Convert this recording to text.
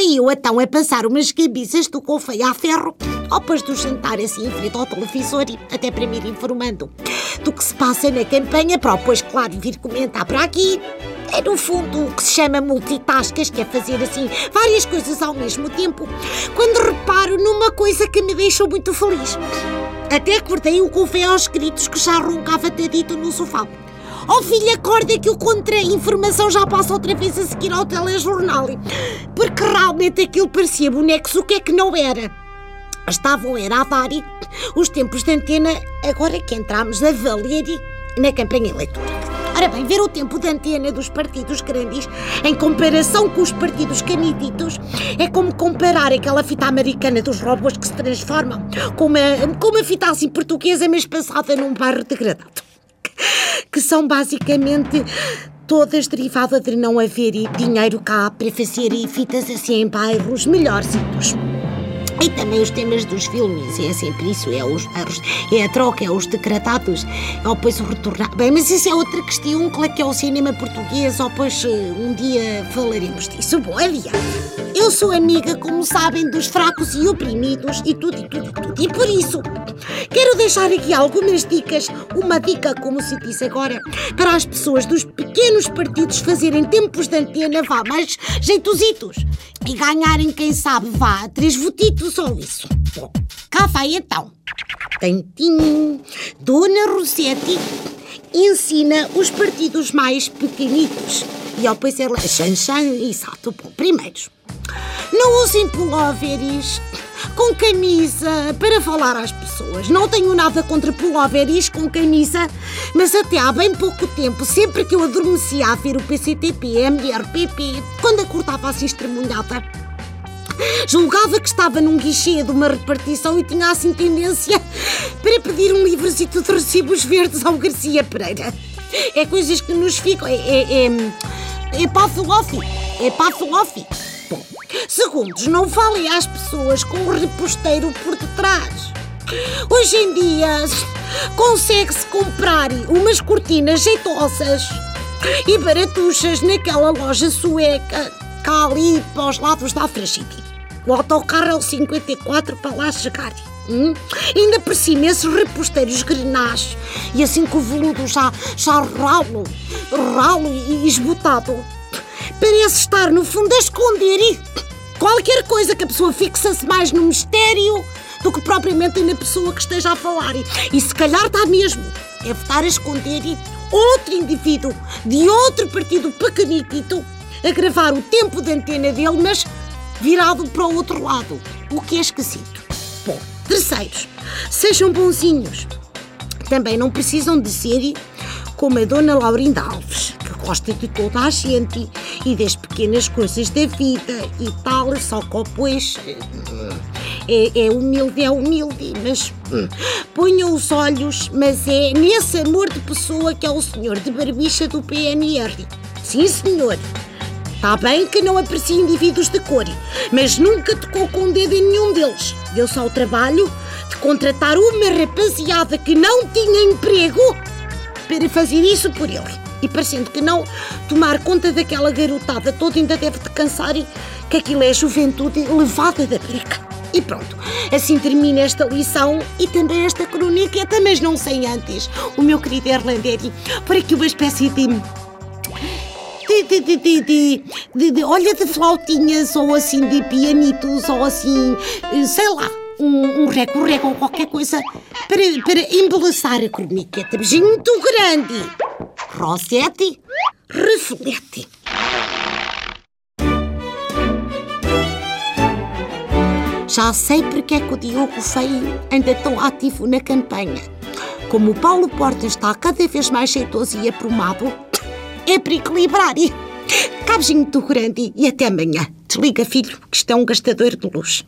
e eu então a passar umas cabeças do confeio a ferro, depois do jantar assim em frente ao televisor e até para me ir informando do que se passa na campanha, para depois, claro, vir comentar para aqui. É no fundo o que se chama multitaskas, que é fazer assim várias coisas ao mesmo tempo, quando reparo numa coisa que me deixou muito feliz. Até acordei o confeio aos gritos que já roncava tadito no sofá. Oh filho, acorda que o contra-informação já passa outra vez a seguir ao telejornal. Porque realmente aquilo parecia bonecos, o que é que não era? Estavam era a dar os tempos de antena, agora que entramos a valer na campanha eleitoral. Ora bem, ver o tempo de antena dos partidos grandes em comparação com os partidos canititos é como comparar aquela fita americana dos robôs que se transformam com uma, com uma fita assim portuguesa, mas passada num bairro degradado. Que são basicamente todas derivadas de não haver dinheiro cá para fazer fitas assim em bairros melhorzitos. E também os temas dos filmes, é sempre isso, é os é a troca, é os decretados, é depois o retornar. Bem, mas isso é outra questão, claro que é o cinema português, ou depois eh, um dia falaremos disso. Bom, adiante. Eu sou amiga, como sabem, dos fracos e oprimidos e tudo, e tudo, e tudo. E por isso, quero deixar aqui algumas dicas, uma dica, como se disse agora, para as pessoas dos pequenos partidos fazerem tempos de antena, vá, mais jeitositos. E ganharem, quem sabe, vá, três votitos ou isso. Bom, cá vai então. Tantinho, Dona Rossetti ensina os partidos mais pequenitos. E ao depois ela, xan, xan, exato, bom, primeiros. Não usem pulóveres com camisa para falar às pessoas. Não tenho nada contra pulóveres com camisa, mas até há bem pouco tempo, sempre que eu adormecia a ver o PCTP, MRPP, quando acordava assim estremunhada, julgava que estava num guichê de uma repartição e tinha assim tendência para pedir um livrozito de recibos verdes ao Garcia Pereira. É coisas que nos ficam. É, é, é, é patolófico. É patolófico. Segundos, não falem às pessoas com o reposteiro por detrás. Hoje em dia consegue-se comprar umas cortinas jeitosas e baratuchas naquela loja sueca cá ali para os lados da Alfragide. O autocarro é o 54 para lá chegar. Hum? Ainda por cima, esses reposteiros grenás e assim com o veludo já, já ralo, ralo e esbotado, parece estar no fundo a esconder qualquer coisa que a pessoa fixa-se mais no mistério do que propriamente na pessoa que esteja a falar. E, se calhar está mesmo, é estar a esconder outro indivíduo de outro partido pequenito a gravar o tempo de antena dele, mas virado para o outro lado, o que é esquisito. Bom, terceiros, sejam bonzinhos. Também não precisam de ser como a Dona Laurinda Alves, gosta de toda a gente e das pequenas coisas da vida e tal, só que pois é, é humilde, é humilde, mas hum, ponham os olhos, mas é nesse amor de pessoa que é o senhor de barbicha do PNR. Sim, senhor. Está bem que não aprecia indivíduos de cor, mas nunca tocou com o dedo em nenhum deles. Deu só o trabalho de contratar uma rapaziada que não tinha emprego para fazer isso por ele. E parecendo que não, tomar conta daquela garotada toda ainda deve te cansar e que aquilo é juventude levada da breca. E pronto, assim termina esta lição e também esta crônica, mas não sei antes, o meu querido Erlanderi, para que uma espécie de de, de, de, de, de, olha, de flautinhas ou assim de pianitos ou assim, sei lá, um, um reco-reco ou qualquer coisa para, para embeleçar a croniqueta. Beijinho muito grande. Rossetti, reflete. Já sei porque é que o Diogo Feio anda tão ativo na campanha. Como o Paulo Porta está cada vez mais jeitoso e aprumado, é para equilibrar. Cabinho do grande e até amanhã. Desliga, filho, que isto é um gastador de luz.